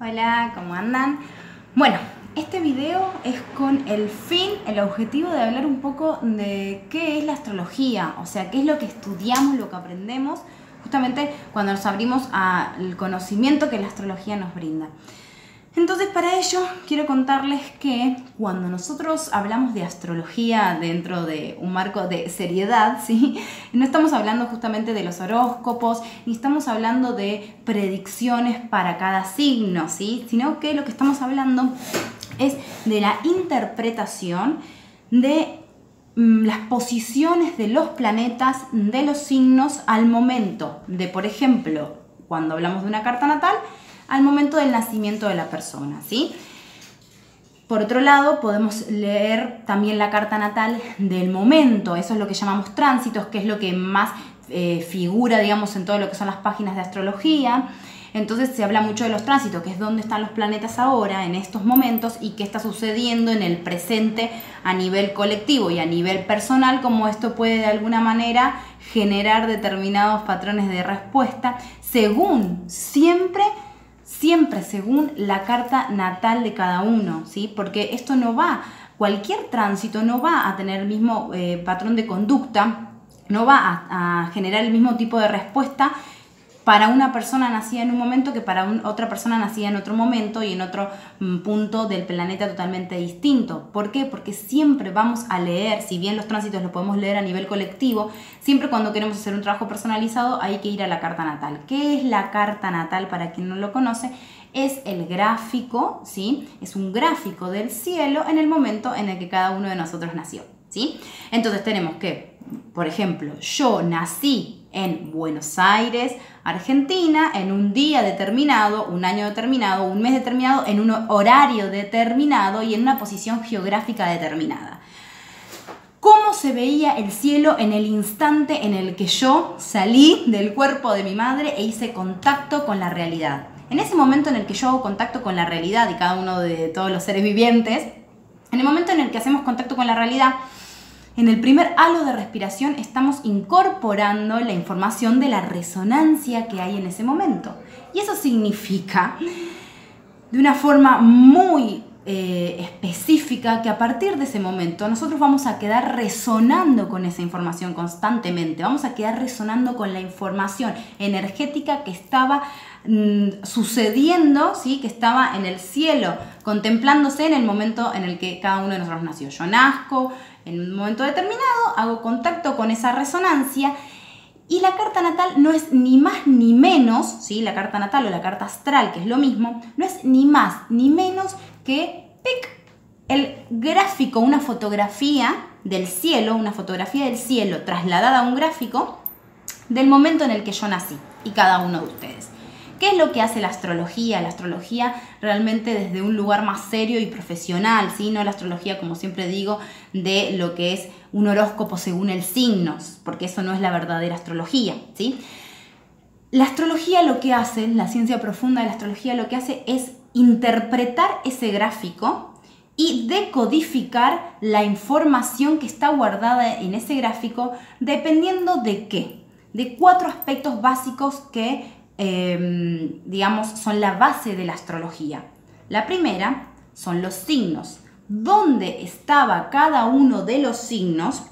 Hola, ¿cómo andan? Bueno, este video es con el fin, el objetivo de hablar un poco de qué es la astrología, o sea, qué es lo que estudiamos, lo que aprendemos, justamente cuando nos abrimos al conocimiento que la astrología nos brinda. Entonces, para ello, quiero contarles que cuando nosotros hablamos de astrología dentro de un marco de seriedad, ¿sí? no estamos hablando justamente de los horóscopos, ni estamos hablando de predicciones para cada signo, ¿sí? sino que lo que estamos hablando es de la interpretación de mm, las posiciones de los planetas, de los signos al momento de, por ejemplo, cuando hablamos de una carta natal, al momento del nacimiento de la persona, ¿sí? Por otro lado, podemos leer también la carta natal del momento, eso es lo que llamamos tránsitos, que es lo que más eh, figura, digamos, en todo lo que son las páginas de astrología. Entonces se habla mucho de los tránsitos, que es dónde están los planetas ahora, en estos momentos, y qué está sucediendo en el presente a nivel colectivo y a nivel personal, como esto puede de alguna manera generar determinados patrones de respuesta, según siempre siempre según la carta natal de cada uno, ¿sí? Porque esto no va, cualquier tránsito no va a tener el mismo eh, patrón de conducta, no va a, generar el mismo tipo de respuesta para una persona nacida en un momento que para otra persona nacida en otro momento y en otro mm, punto del planeta totalmente distinto. ¿Por qué? Porque siempre vamos a leer, si bien los tránsitos los podemos leer a nivel colectivo, siempre cuando queremos hacer un trabajo personalizado hay que ir a la carta natal. ¿Qué es la carta natal para quien no lo conoce? Es el gráfico, ¿sí? Es un gráfico del cielo en el momento en el que cada uno de nosotros nació, ¿sí? Entonces tenemos que, por ejemplo, yo nací en Buenos Aires, Argentina, en un día determinado, un año determinado, un mes determinado, en un horario determinado y en una posición geográfica determinada. ¿Cómo se veía el cielo en el instante en el que yo salí del cuerpo de mi madre e hice contacto con la realidad? En ese momento en el que yo hago contacto con la realidad y cada uno de todos los seres vivientes, en el momento en el que hacemos contacto con la realidad, en el primer halo de respiración estamos incorporando la información de la resonancia que hay en ese momento. Y eso significa, de una forma muy eh, específica, que a partir de ese momento nosotros vamos a quedar resonando con esa información constantemente, vamos a quedar resonando con la información energética que estaba mm, sucediendo, ¿sí? que estaba en el cielo, contemplándose en el momento en el que cada uno de nosotros nació. Yo nazco, en un momento determinado, hago contacto con esa resonancia y la carta natal no es ni más ni menos, ¿sí? la carta natal o la carta astral, que es lo mismo, no es ni más ni menos que el gráfico, una fotografía del cielo, una fotografía del cielo trasladada a un gráfico del momento en el que yo nací y cada uno de ustedes. ¿Qué es lo que hace la astrología? La astrología realmente desde un lugar más serio y profesional, ¿sí? no la astrología, como siempre digo, de lo que es un horóscopo según el signos, porque eso no es la verdadera astrología. ¿sí? La astrología lo que hace, la ciencia profunda de la astrología lo que hace es interpretar ese gráfico y decodificar la información que está guardada en ese gráfico dependiendo de qué, de cuatro aspectos básicos que Em, digamos, son la base de la astrología. La primera son los signos. ¿Dónde estaba cada uno de los signos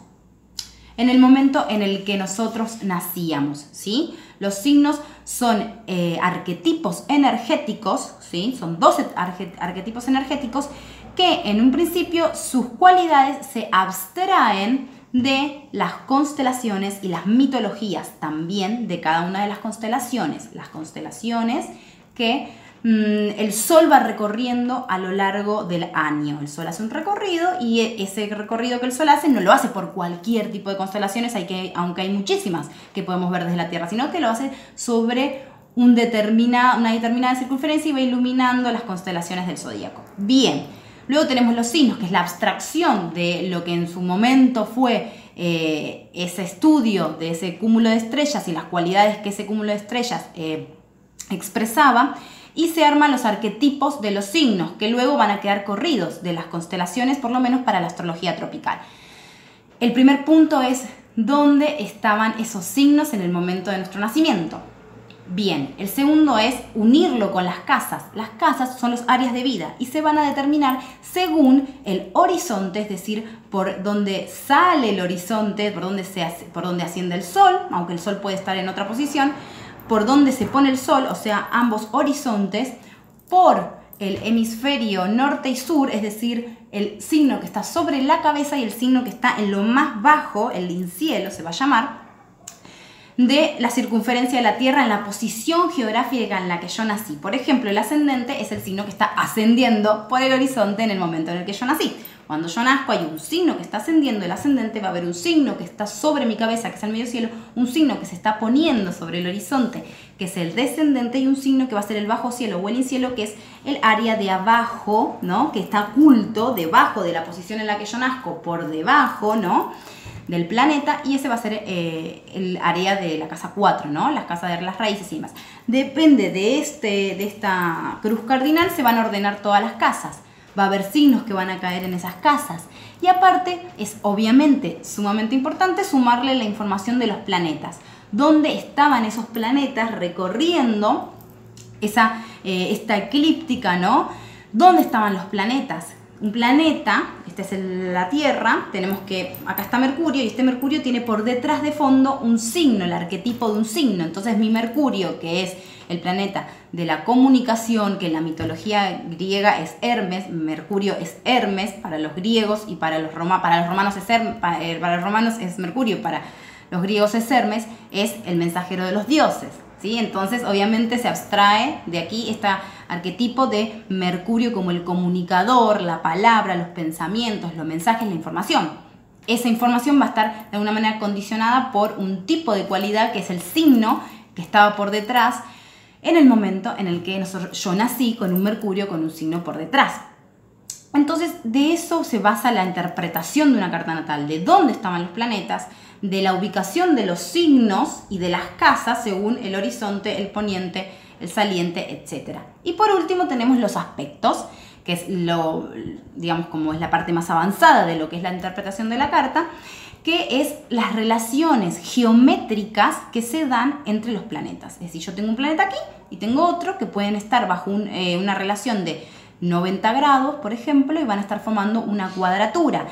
en el momento en el que nosotros nacíamos? ¿sí? Los signos son eh, arquetipos energéticos, ¿sí? son 12 arquetipos energéticos que en un principio sus cualidades se abstraen de las constelaciones y las mitologías también de cada una de las constelaciones. Las constelaciones que mm, el Sol va recorriendo a lo largo del año. El Sol hace un recorrido y e, ese recorrido que el Sol hace no lo hace por cualquier tipo de constelaciones, hay que, aunque hay muchísimas que podemos ver desde la Tierra, sino que lo hace sobre un una determinada circunferencia y va iluminando las constelaciones del zodíaco. Bien. Luego tenemos los signos, que es la abstracción de lo que en su momento fue eh, ese estudio de ese cúmulo de estrellas y las cualidades que ese cúmulo de estrellas eh, expresaba. Y se arman los arquetipos de los signos, que luego van a quedar corridos de las constelaciones, por lo menos para la astrología tropical. El primer punto es dónde estaban esos signos en el momento de nuestro nacimiento. Bien, el segundo es unirlo con las casas. Las casas son los áreas de vida y se van a determinar según el horizonte, es decir, por donde sale el horizonte, por donde, se por donde asciende el sol, aunque el sol puede estar en otra posición, por donde se pone el sol, o sea, ambos horizontes, por el hemisferio norte y sur, es decir, el signo que está sobre la cabeza y el signo que está en lo más bajo, el incielo se va a llamar, de la circunferencia de la Tierra en la posición geográfica en la que yo nací. Por ejemplo, el ascendente es el signo que está ascendiendo por el horizonte en el momento en el que yo nací. Cuando yo nazco hay un signo que está ascendiendo, el ascendente va a haber un signo que está sobre mi cabeza, que es el medio cielo, un signo que se está poniendo sobre el horizonte, que es el descendente, y un signo que va a ser el bajo cielo o el cielo, que es el área de abajo, ¿no? Que está oculto debajo de la posición en la que yo nazco, por debajo, ¿no? Del planeta y ese va a ser eh, el área de la casa 4, ¿no? Las casas de las raíces y demás. Depende de, este, de esta cruz cardinal, se van a ordenar todas las casas. Va a haber signos que van a caer en esas casas. Y aparte, es obviamente sumamente importante sumarle la información de los planetas. ¿Dónde estaban esos planetas recorriendo esa, eh, esta eclíptica, ¿no? ¿Dónde estaban los planetas? Un planeta esta es la Tierra, tenemos que, acá está Mercurio y este Mercurio tiene por detrás de fondo un signo, el arquetipo de un signo. Entonces mi Mercurio, que es el planeta de la comunicación, que en la mitología griega es Hermes, Mercurio es Hermes para los griegos y para los, para los romanos es Hermes, eh, para los romanos es Mercurio, para los griegos es Hermes, es el mensajero de los dioses. ¿sí? Entonces, obviamente se abstrae de aquí este arquetipo de Mercurio como el comunicador, la palabra, los pensamientos, los mensajes, la información. Esa información va a estar de alguna manera condicionada por un tipo de cualidad que es el signo que estaba por detrás en el momento en el que yo nací con un Mercurio con un signo por detrás. Entonces, de eso se basa la interpretación de una carta natal, de dónde estaban los planetas, de la ubicación de los signos y de las casas según el horizonte, el poniente, el saliente, etc. Y por último tenemos los aspectos, que es lo, digamos, como es la parte más avanzada de lo que es la interpretación de la carta, que es las relaciones geométricas que se dan entre los planetas. Es decir, yo tengo un planeta aquí y tengo otro que pueden estar bajo eh, una relación de 90 grados, por ejemplo, y van a estar formando una cuadratura.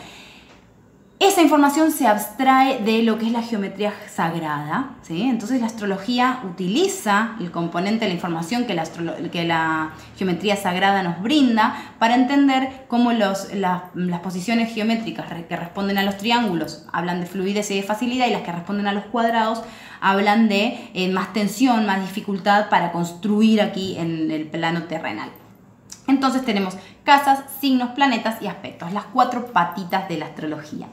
Esa información se abstrae de lo que es la geometría sagrada, ¿sí? entonces la astrología utiliza el componente de la información que la, que la geometría sagrada nos brinda para entender cómo los, las posiciones geométricas que responden a los triángulos hablan de fluidez y de facilidad y las que responden a los cuadrados hablan de eh, más tensión, más dificultad para construir aquí en el plano terrenal. Entonces tenemos casas, signos, planetas y aspectos, las cuatro patitas de la astrología.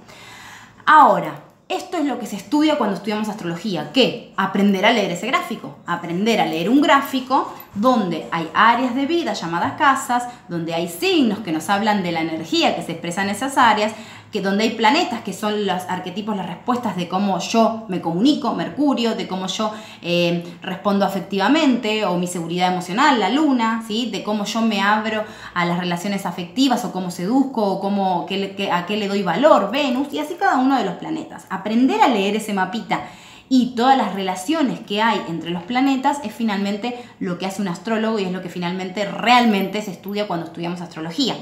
Ahora, esto es lo que se estudia cuando estudiamos astrología, ¿qué? Aprender a leer ese gráfico, aprender a leer un gráfico donde hay áreas de vida llamadas casas, donde hay signos que nos hablan de la energía que se expresa en esas áreas, que donde hay planetas que son los arquetipos, las respuestas de cómo yo me comunico, Mercurio, de cómo yo eh, respondo afectivamente o mi seguridad emocional, la luna, ¿sí? de cómo yo me abro a las relaciones afectivas o cómo seduzco o cómo, a qué le doy valor, Venus, y así cada uno de los planetas. Aprender a leer ese mapita y todas las relaciones que hay entre los planetas es finalmente lo que hace un astrólogo y es lo que finalmente realmente se estudia cuando estudiamos astrología.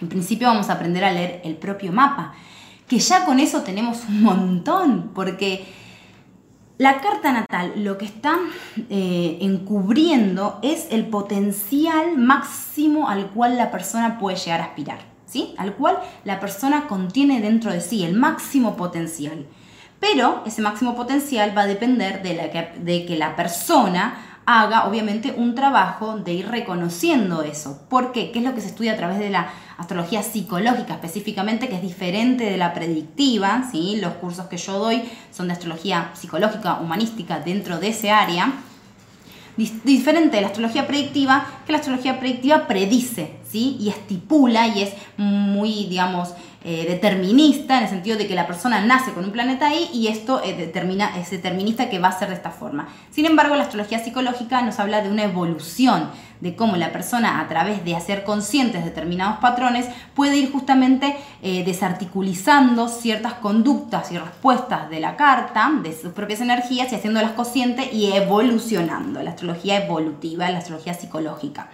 En principio vamos a aprender a leer el propio mapa, que ya con eso tenemos un montón, porque la carta natal lo que está eh, encubriendo es el potencial máximo al cual la persona puede llegar a aspirar, ¿sí? Al cual la persona contiene dentro de sí el máximo potencial. Pero ese máximo potencial va a depender de, que la persona haga obviamente un trabajo de ir reconociendo eso. ¿Por qué? ¿Qué es lo que se estudia a través de la astrología psicológica específicamente, que es diferente de la predictiva? ¿sí? Los cursos que yo doy son de astrología psicológica, humanística, dentro de ese área. Diferente de la astrología predictiva, que la astrología predictiva predice, ¿sí? Y estipula y es muy, digamos, eh, determinista, en el sentido de que la persona nace con un planeta ahí y esto eh, determina, es determinista que va a ser de esta forma. Sin embargo, la astrología psicológica nos habla de una evolución, de cómo la persona a través de hacer conscientes determinados patrones puede ir justamente eh, desarticulizando ciertas conductas y respuestas de la carta, de sus propias energías y haciéndolas conscientes y evolucionando, la astrología evolutiva, la astrología psicológica.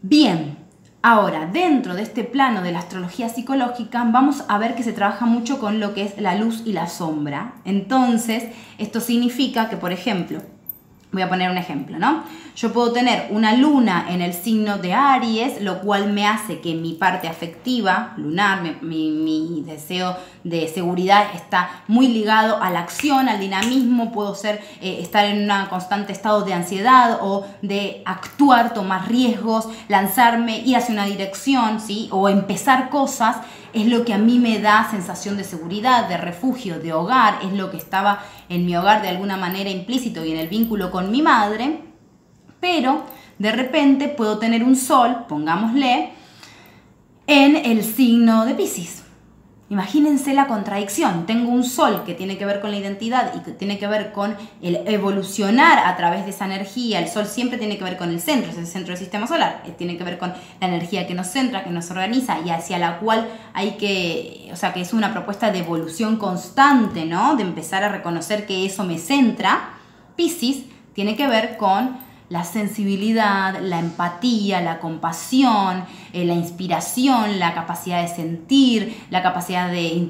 Bien, Ahora, dentro de este plano de la astrología psicológica, vamos a ver que se trabaja mucho con lo que es la luz y la sombra. Entonces, esto significa que, por ejemplo, Voy a poner un ejemplo, ¿no? Yo puedo tener una luna en el signo de Aries, lo cual me hace que mi parte afectiva, lunar, mi, deseo de seguridad está muy ligado a la acción, al dinamismo, puedo ser, eh, estar en un constante estado de ansiedad o de actuar, tomar riesgos, lanzarme, ir hacia una dirección, ¿sí? O empezar cosas es lo que a mí me da sensación de seguridad, de refugio, de hogar, es lo que estaba en mi hogar de alguna manera implícito y en el vínculo con mi madre, pero de repente puedo tener un sol, pongámosle, en el signo de Pisces. Imagínense la contradicción. Tengo un sol que tiene que ver con la identidad y que tiene que ver con el evolucionar a través de esa energía. El sol siempre tiene que ver con el centro, es el centro del sistema solar. Eh, tiene que ver con la energía que nos centra, que nos organiza y hacia la cual hay que, o sea, que es una propuesta de evolución constante, ¿no? De empezar a reconocer que eso me centra. Pisces tiene que ver con la sensibilidad, la empatía, la compasión, eh, la inspiración, la capacidad de sentir, la capacidad de,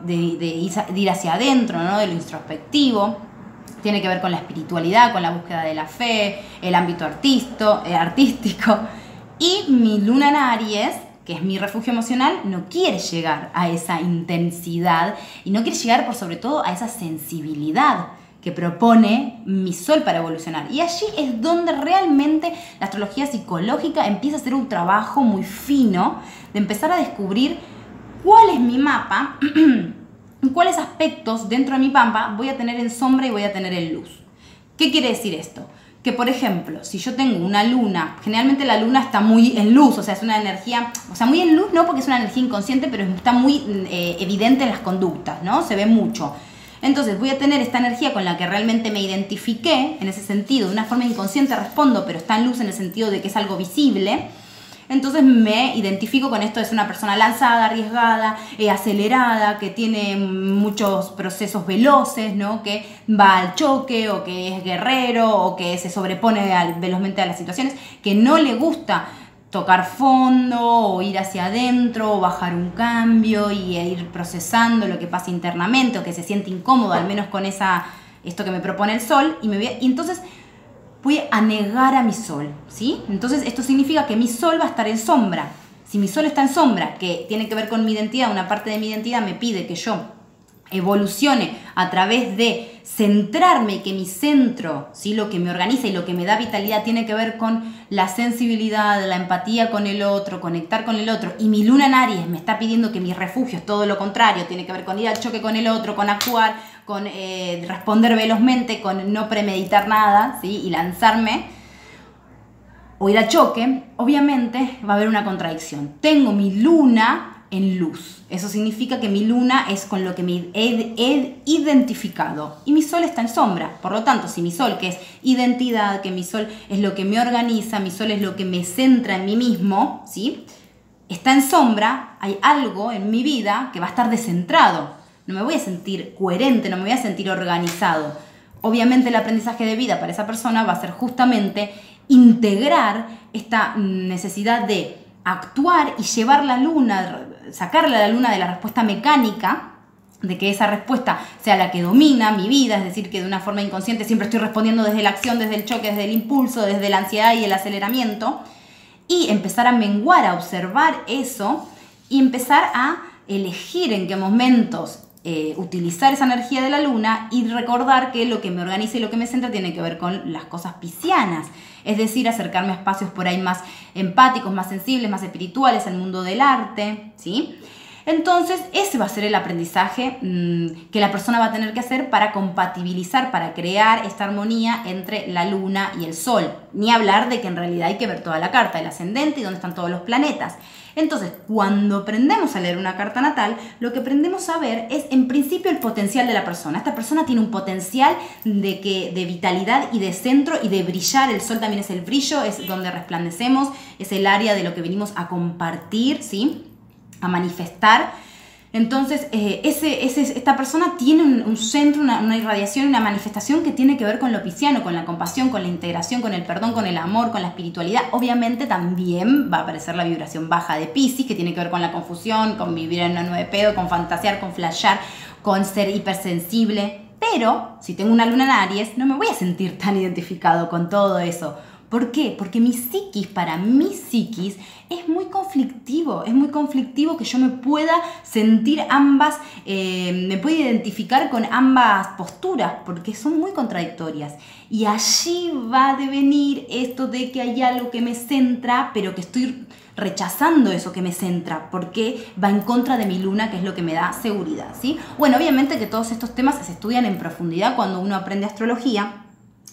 de, ir hacia adentro, ¿no? de lo introspectivo. Tiene que ver con la espiritualidad, con la búsqueda de la fe, el ámbito eh, artístico. Y mi luna en Aries, que es mi refugio emocional, no quiere llegar a esa intensidad y no quiere llegar por sobre todo a esa sensibilidad que propone mi sol para evolucionar. Y allí es donde realmente la astrología psicológica empieza a hacer un trabajo muy fino de empezar a descubrir cuál es mi mapa cuáles aspectos dentro de mi pampa voy a tener en sombra y voy a tener en luz. ¿Qué quiere decir esto? Que por ejemplo, si yo tengo una luna, generalmente la luna está muy en luz, o sea, es una energía, o sea, muy en luz no porque es una energía inconsciente, pero está muy eh, evidente en las conductas, ¿no? Se ve mucho. Entonces voy a tener esta energía con la que realmente me identifiqué, en ese sentido, de una forma inconsciente respondo, pero está en luz en el sentido de que es algo visible. Entonces me identifico con esto de ser una persona lanzada, arriesgada, eh, acelerada, que tiene muchos procesos veloces, ¿no? que va al choque o que es guerrero o que se sobrepone velozmente a las situaciones, que no le gusta tocar fondo o ir hacia adentro o bajar un cambio y ir procesando lo que pasa internamente o que se siente incómodo, al menos con esa, esto que me propone el sol, y, me voy y entonces voy a negar a mi sol, ¿sí? Entonces esto significa que mi sol va a estar en sombra. Si mi sol está en sombra, que tiene que ver con mi identidad, una parte de mi identidad me pide que yo evolucione a través de centrarme, que mi centro, ¿sí? lo que me organiza y lo que me da vitalidad tiene que ver con la sensibilidad, la empatía con el otro, conectar con el otro, y mi luna en Aries me está pidiendo que mi refugio es todo lo contrario, tiene que ver con ir al choque con el otro, con actuar, con eh, responder velozmente, con no premeditar nada ¿sí? y lanzarme, o ir al choque, obviamente va a haber una contradicción. Tengo mi luna en luz. Eso significa que mi luna es con lo que me he, identificado y mi sol está en sombra. Por lo tanto, si mi sol, que es identidad, que mi sol es lo que me organiza, mi sol es lo que me centra en mí mismo, ¿sí? Está en sombra, hay algo en mi vida que va a estar descentrado. No me voy a sentir coherente, no me voy a sentir organizado. Obviamente el aprendizaje de vida para esa persona va a ser justamente integrar esta necesidad de actuar y llevar la luna, sacarle a la luna de la respuesta mecánica, de que esa respuesta sea la que domina mi vida, es decir, que de una forma inconsciente siempre estoy respondiendo desde la acción, desde el choque, desde el impulso, desde la ansiedad y el aceleramiento, y empezar a menguar, a observar eso y empezar a elegir en qué momentos eh, utilizar esa energía de la luna y recordar que lo que me organiza y lo que me centra tiene que ver con las cosas piscianas, es decir, acercarme a espacios por ahí más empáticos, más sensibles, más espirituales, al mundo del arte, ¿sí? Entonces, ese va a ser el aprendizaje mm, que la persona va a tener que hacer para compatibilizar, para crear esta armonía entre la luna y el sol. Ni hablar de que en realidad hay que ver toda la carta, el ascendente y dónde están todos los planetas. Entonces, cuando aprendemos a leer una carta natal, lo que aprendemos a ver es en principio el potencial de la persona. Esta persona tiene un potencial de, que, de vitalidad y de centro y de brillar. El sol también es el brillo, es donde resplandecemos, es el área de lo que venimos a compartir, ¿sí? A manifestar. Entonces, eh, esta persona tiene un, centro, una, irradiación, una manifestación que tiene que ver con lo pisciano, con la compasión, con la integración, con el perdón, con el amor, con la espiritualidad. Obviamente también va a aparecer la vibración baja de Pisces, que tiene que ver con la confusión, con vivir en una nueve pedo, con fantasear, con flashear, con ser hipersensible. Pero si tengo una luna en Aries, no me voy a sentir tan identificado con todo eso ¿Por qué? Porque mi psiquis, para mi psiquis, es muy conflictivo, es muy conflictivo que yo me pueda sentir ambas, eh, me pueda identificar con ambas posturas, porque son muy contradictorias. Y allí va a devenir esto de que hay algo que me centra, pero que estoy rechazando eso que me centra, porque va en contra de mi luna, que es lo que me da seguridad, ¿sí? Bueno, obviamente que todos estos temas se estudian en profundidad cuando uno aprende astrología,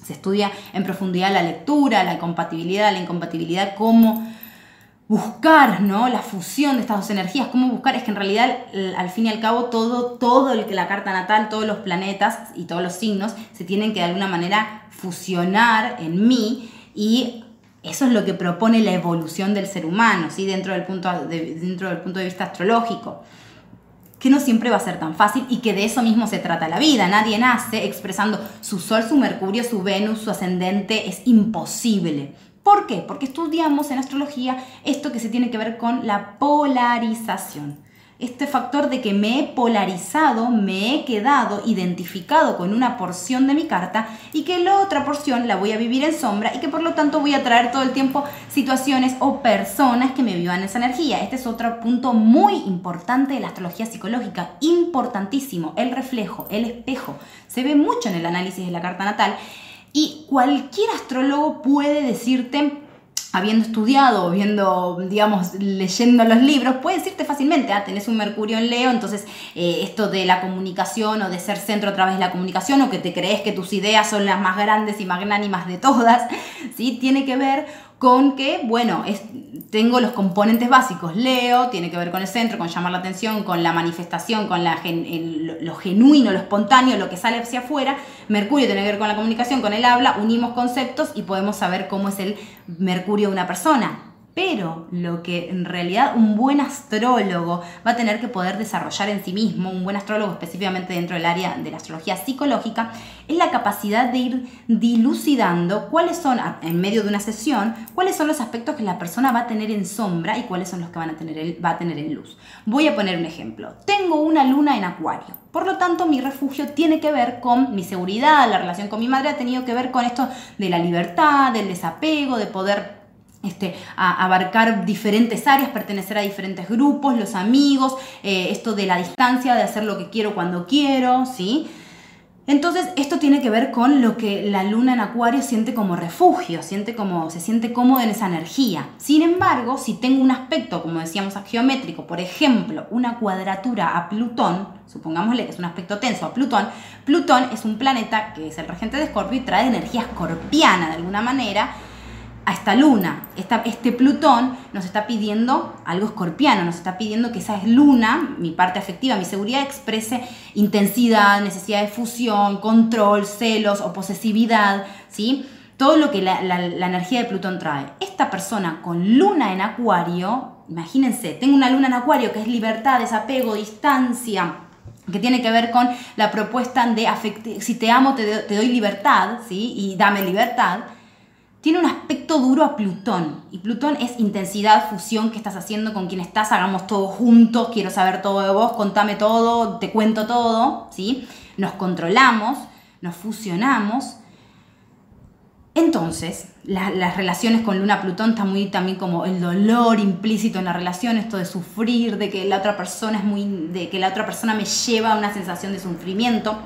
se estudia en profundidad la lectura, la compatibilidad, la incompatibilidad, cómo buscar ¿no? la fusión de estas dos energías, cómo buscar, es que en realidad al fin y al cabo todo, todo el que la carta natal, todos los planetas y todos los signos se tienen que de alguna manera fusionar en mí y eso es lo que propone la evolución del ser humano, ¿sí? dentro, del punto dentro del punto de vista astrológico que no siempre va a ser tan fácil y que de eso mismo se trata la vida. Nadie nace expresando su Sol, su Mercurio, su Venus, su ascendente. Es imposible. ¿Por qué? Porque estudiamos en astrología esto que se tiene que ver con la polarización este factor de que me he polarizado, me he quedado identificado con una porción de mi carta y que la otra porción la voy a vivir en sombra y que por lo tanto voy a traer todo el tiempo situaciones o personas que me vivan esa energía. Este es otro punto muy importante de la astrología psicológica, importantísimo, el reflejo, el espejo. Se ve mucho en el análisis de la carta natal y cualquier astrólogo puede decirte habiendo estudiado viendo, digamos, leyendo los libros, puede decirte fácilmente, ah, tenés un Mercurio en Leo, entonces eh, esto de la comunicación o de ser centro a través de la comunicación o que te crees que tus ideas son las más grandes y magnánimas de todas, ¿sí? Tiene que ver con que, bueno, tengo los componentes básicos. Leo tiene que ver con el centro, con llamar la atención, con la manifestación, con la, lo genuino, lo espontáneo, lo que sale hacia afuera. Mercurio tiene que ver con la comunicación, con el habla, unimos conceptos y podemos saber cómo es el Mercurio de una persona. Pero lo que en realidad un buen astrólogo va a tener que poder desarrollar en sí mismo, un buen astrólogo específicamente dentro del área de la astrología psicológica, es la capacidad de ir dilucidando cuáles son, en medio de una sesión, cuáles son los aspectos que la persona va a tener en sombra y cuáles son los que van a tener, va a tener en luz. Voy a poner un ejemplo. Tengo una luna en acuario. Por lo tanto, mi refugio tiene que ver con mi seguridad, la relación con mi madre ha tenido que ver con esto de la libertad, del desapego, de poder este, a abarcar diferentes áreas, pertenecer a diferentes grupos, los amigos, eh, esto de la distancia, de hacer lo que quiero cuando quiero, ¿sí? Entonces, esto tiene que ver con lo que la luna en Acuario siente como refugio, siente como, se siente cómodo en esa energía. Sin embargo, si tengo un aspecto, como decíamos, geométrico, por ejemplo, una cuadratura a Plutón, supongámosle que es un aspecto tenso a Plutón, Plutón es un planeta que es el regente de Escorpio y trae energía escorpiana de alguna manera, a esta luna. este Plutón nos está pidiendo algo escorpiano, nos está pidiendo que esa luna, mi parte afectiva, mi seguridad, exprese intensidad, necesidad de fusión, control, celos o posesividad, ¿sí? Todo lo que la, la energía de Plutón trae. Esta persona con luna en acuario, imagínense, tengo una luna en acuario que es libertad, desapego, distancia, que tiene que ver con la propuesta de si te amo te, te doy libertad, ¿sí? Y dame libertad tiene un aspecto duro a Plutón. Y Plutón es intensidad, fusión que estás haciendo con quien estás, hagamos todo juntos, quiero saber todo de vos, contame todo, te cuento todo, ¿sí? Nos controlamos, nos fusionamos. Entonces, las relaciones con Luna-Plutón están muy también como el dolor implícito en la relación, esto de sufrir, de que la otra persona es muy, de que la otra persona me lleva a una sensación de sufrimiento.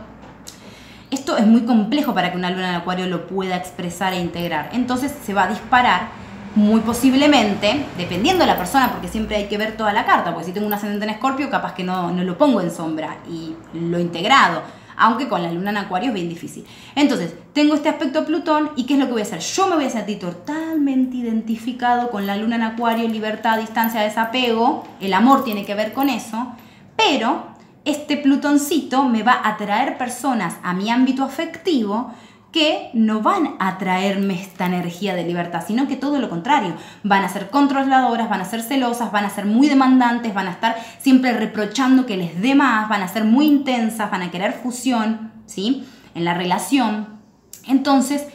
Esto es muy complejo para que una luna en acuario lo pueda expresar e integrar. Entonces se va a disparar muy posiblemente, dependiendo de la persona, porque siempre hay que ver toda la carta, porque si tengo un ascendente en escorpio, capaz que no, no lo pongo en sombra y lo integrado, aunque con la luna en acuario es bien difícil. Entonces, tengo este aspecto Plutón y ¿qué es lo que voy a hacer? Yo me voy a sentir totalmente identificado con la luna en acuario, libertad, distancia, desapego, el amor tiene que ver con eso, pero este Plutoncito me va a atraer personas a mi ámbito afectivo que no van a traerme esta energía de libertad, sino que todo lo contrario, van a ser controladoras, van a ser celosas, van a ser muy demandantes, van a estar siempre reprochando que les dé más, van a ser muy intensas, van a querer fusión, ¿sí? En la relación. Entonces,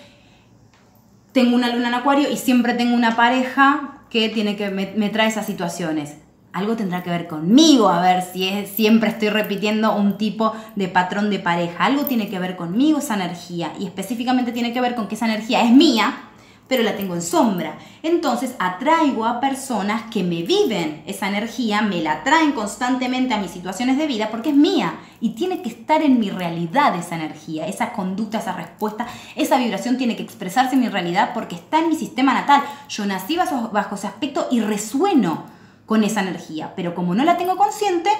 tengo una luna en acuario y siempre tengo una pareja que tiene que me, me trae esas situaciones algo tendrá que ver conmigo, a ver si es, siempre estoy repitiendo un tipo de patrón de pareja, algo tiene que ver conmigo esa energía y específicamente tiene que ver con que esa energía es mía, pero la tengo en sombra. Entonces atraigo a personas que me viven esa energía, me la traen constantemente a mis situaciones de vida porque es mía y tiene que estar en mi realidad esa energía, esa conducta, esa respuesta, esa vibración tiene que expresarse en mi realidad porque está en mi sistema natal. Yo nací bajo, bajo ese aspecto y resueno con esa energía, pero como no la tengo consciente,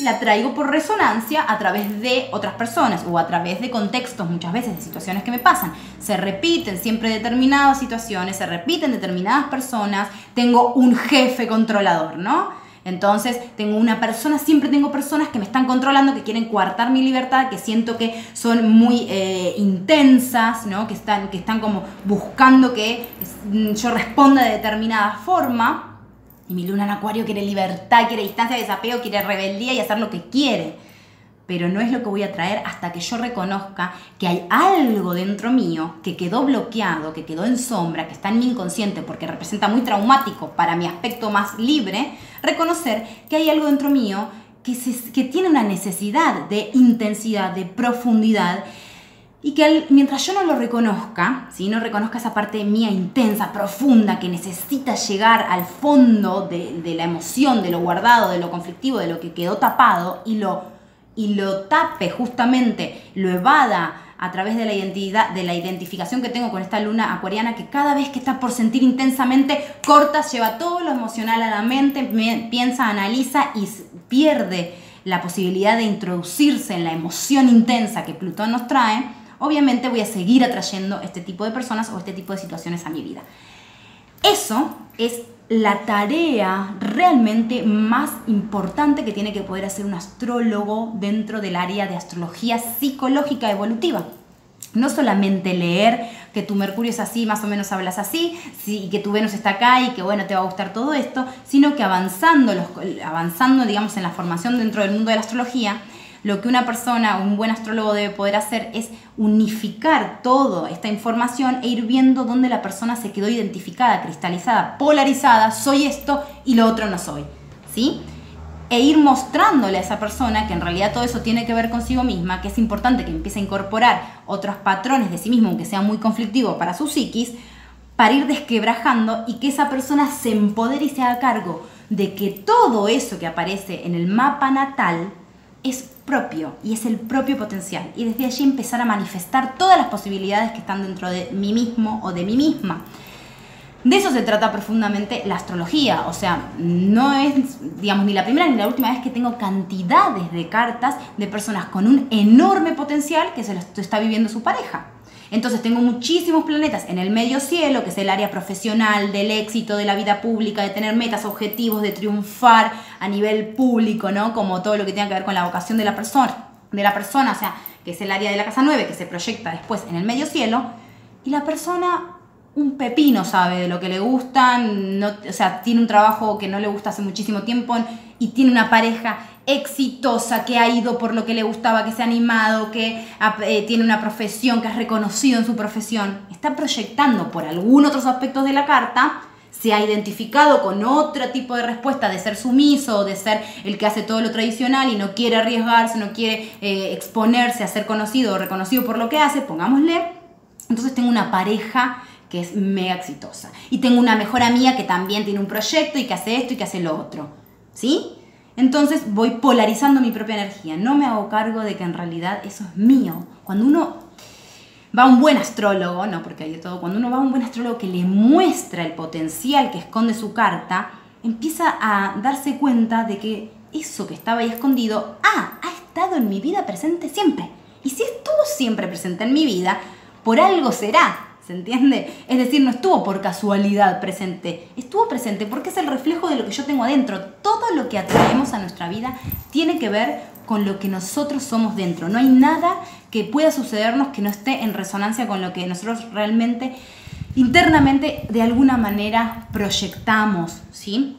la traigo por resonancia a través de otras personas o a través de contextos, muchas veces de situaciones que me pasan. Se repiten siempre determinadas situaciones, se repiten determinadas personas, tengo un jefe controlador, ¿no? Entonces, tengo una persona, siempre tengo personas que me están controlando, que quieren coartar mi libertad, que siento que son muy eh, intensas, ¿no? que, están, que están como buscando que yo responda de determinada forma. Y mi luna en acuario quiere libertad, quiere distancia, desapego, quiere rebeldía y hacer lo que quiere. Pero no es lo que voy a traer hasta que yo reconozca que hay algo dentro mío que quedó bloqueado, que quedó en sombra, que está en mi inconsciente porque representa muy traumático para mi aspecto más libre. Reconocer que hay algo dentro mío que, que tiene una necesidad de intensidad, de profundidad y que mientras yo no lo reconozca, si no reconozca esa parte mía intensa, profunda, que necesita llegar al fondo de, la emoción, de lo guardado, de lo conflictivo, de lo que quedó tapado, y lo, y lo tape justamente, lo evada a través de la identidad, de la identificación que tengo con esta luna acuariana, que cada vez que está por sentir intensamente, corta, lleva todo lo emocional a la mente, piensa, analiza y pierde la posibilidad de introducirse en la emoción intensa que Plutón nos trae obviamente voy a seguir atrayendo este tipo de personas o este tipo de situaciones a mi vida. Eso es la tarea realmente más importante que tiene que poder hacer un astrólogo dentro del área de astrología psicológica evolutiva. No solamente leer que tu Mercurio es así, más o menos hablas así, y que tu Venus está acá y que bueno, te va a gustar todo esto, sino que avanzando, avanzando digamos en la formación dentro del mundo de la astrología, lo que una persona, un buen astrólogo debe poder hacer es unificar toda esta información e ir viendo dónde la persona se quedó identificada, cristalizada, polarizada, soy esto y lo otro no soy. ¿Sí? E ir mostrándole a esa persona que en realidad todo eso tiene que ver consigo misma, que es importante que empiece a incorporar otros patrones de sí mismo, aunque sea muy conflictivo para su psiquis, para ir desquebrajando y que esa persona se empodere y se haga cargo de que todo eso que aparece en el mapa natal es propio y es el propio potencial. Y desde allí empezar a manifestar todas las posibilidades que están dentro de mí mismo o de mí misma. De eso se trata profundamente la astrología, o sea, no es, digamos, ni la primera ni la última vez que tengo cantidades de cartas de personas con un enorme potencial que se lo está viviendo su pareja. Entonces tengo muchísimos planetas en el medio cielo, que es el área profesional, del éxito, de la vida pública, de tener metas, objetivos, de triunfar a nivel público, ¿no? Como todo lo que tenga que ver con la vocación de la persona, de la persona, o sea, que es el área de la casa 9, que se proyecta después en el medio cielo, y la persona un pepino sabe de lo que le gustan, no, o sea, tiene un trabajo que no le gusta hace muchísimo tiempo y tiene una pareja exitosa, que ha ido por lo que le gustaba, que se ha animado, que eh, tiene una profesión, que es reconocido en su profesión, está proyectando por algún otros aspectos de la carta, se ha identificado con otro tipo de respuesta de ser sumiso, de ser el que hace todo lo tradicional y no quiere arriesgarse, no quiere eh, exponerse a ser conocido o reconocido por lo que hace, pongámosle. Entonces tengo una pareja que es mega exitosa. Y tengo una mejor amiga que también tiene un proyecto y que hace esto y que hace lo otro. ¿Sí? Entonces voy polarizando mi propia energía. No me hago cargo de que en realidad eso es mío. Cuando uno va un buen astrólogo, no porque hay de todo, cuando uno va a un buen astrólogo que le muestra el potencial que esconde su carta, empieza a darse cuenta de que eso que estaba ahí escondido, ah, ha estado en mi vida presente siempre. Y si estuvo siempre presente en mi vida, por algo será. ¿Se entiende? Es decir, no estuvo por casualidad presente, estuvo presente porque es el reflejo de lo que yo tengo adentro. Todo lo que atraemos a nuestra vida tiene que ver con lo que nosotros somos dentro. No hay nada que pueda sucedernos que no esté en resonancia con lo que nosotros realmente internamente de alguna manera proyectamos, ¿sí?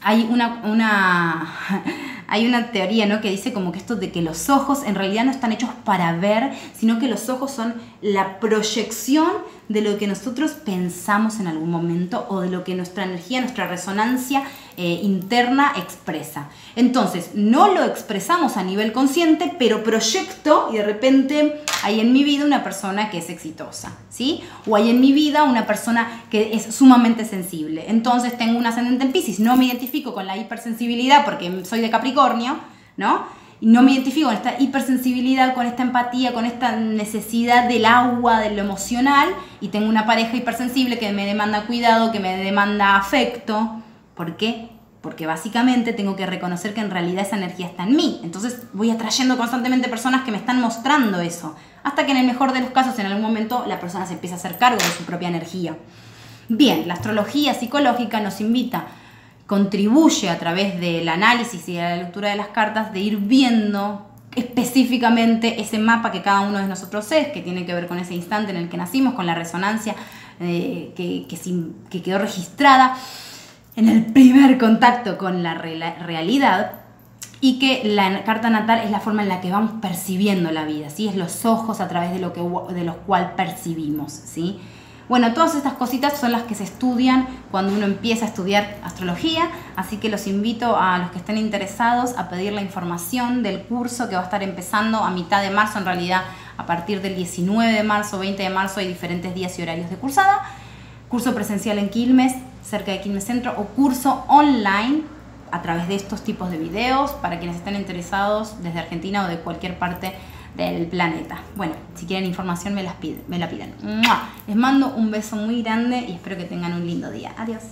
Hay una, hay una teoría ¿no? que dice como que esto de que los ojos en realidad no están hechos para ver, sino que los ojos son la proyección de lo que nosotros pensamos en algún momento o de lo que nuestra energía, nuestra resonancia eh, interna expresa. Entonces, no lo expresamos a nivel consciente, pero proyecto y de repente hay en mi vida una persona que es exitosa, ¿sí? O hay en mi vida una persona que es sumamente sensible. Entonces, tengo un ascendente en Pisces, no me identifico con la hipersensibilidad porque soy de Capricornio, ¿no? No me identifico con esta hipersensibilidad, con esta empatía, con esta necesidad del agua, de lo emocional, y tengo una pareja hipersensible que me demanda cuidado, que me demanda afecto. ¿Por qué? Porque básicamente tengo que reconocer que en realidad esa energía está en mí. Entonces voy atrayendo constantemente personas que me están mostrando eso. Hasta que en el mejor de los casos, en algún momento, la persona se empieza a hacer cargo de su propia energía. Bien, la astrología psicológica nos invita contribuye a través del análisis y de la lectura de las cartas de ir viendo específicamente ese mapa que cada uno de nosotros es, que tiene que ver con ese instante en el que nacimos, con la resonancia eh, que, que, quedó registrada en el primer contacto con la realidad y que la carta natal es la forma en la que vamos percibiendo la vida, ¿sí? es los ojos a través de, lo que, de los cuales percibimos. ¿sí? Bueno, todas estas cositas son las que se estudian cuando uno empieza a estudiar astrología, así que los invito a los que estén interesados a pedir la información del curso que va a estar empezando a mitad de marzo, en realidad a partir del 19 de marzo, 20 de marzo hay diferentes días y horarios de cursada, curso presencial en Quilmes, cerca de Quilmes Centro, o curso online a través de estos tipos de videos para quienes estén interesados desde Argentina o de cualquier parte del planeta. Bueno, si quieren información me, las piden, me la piden. Les mando un beso muy grande y espero que tengan un lindo día. Adiós.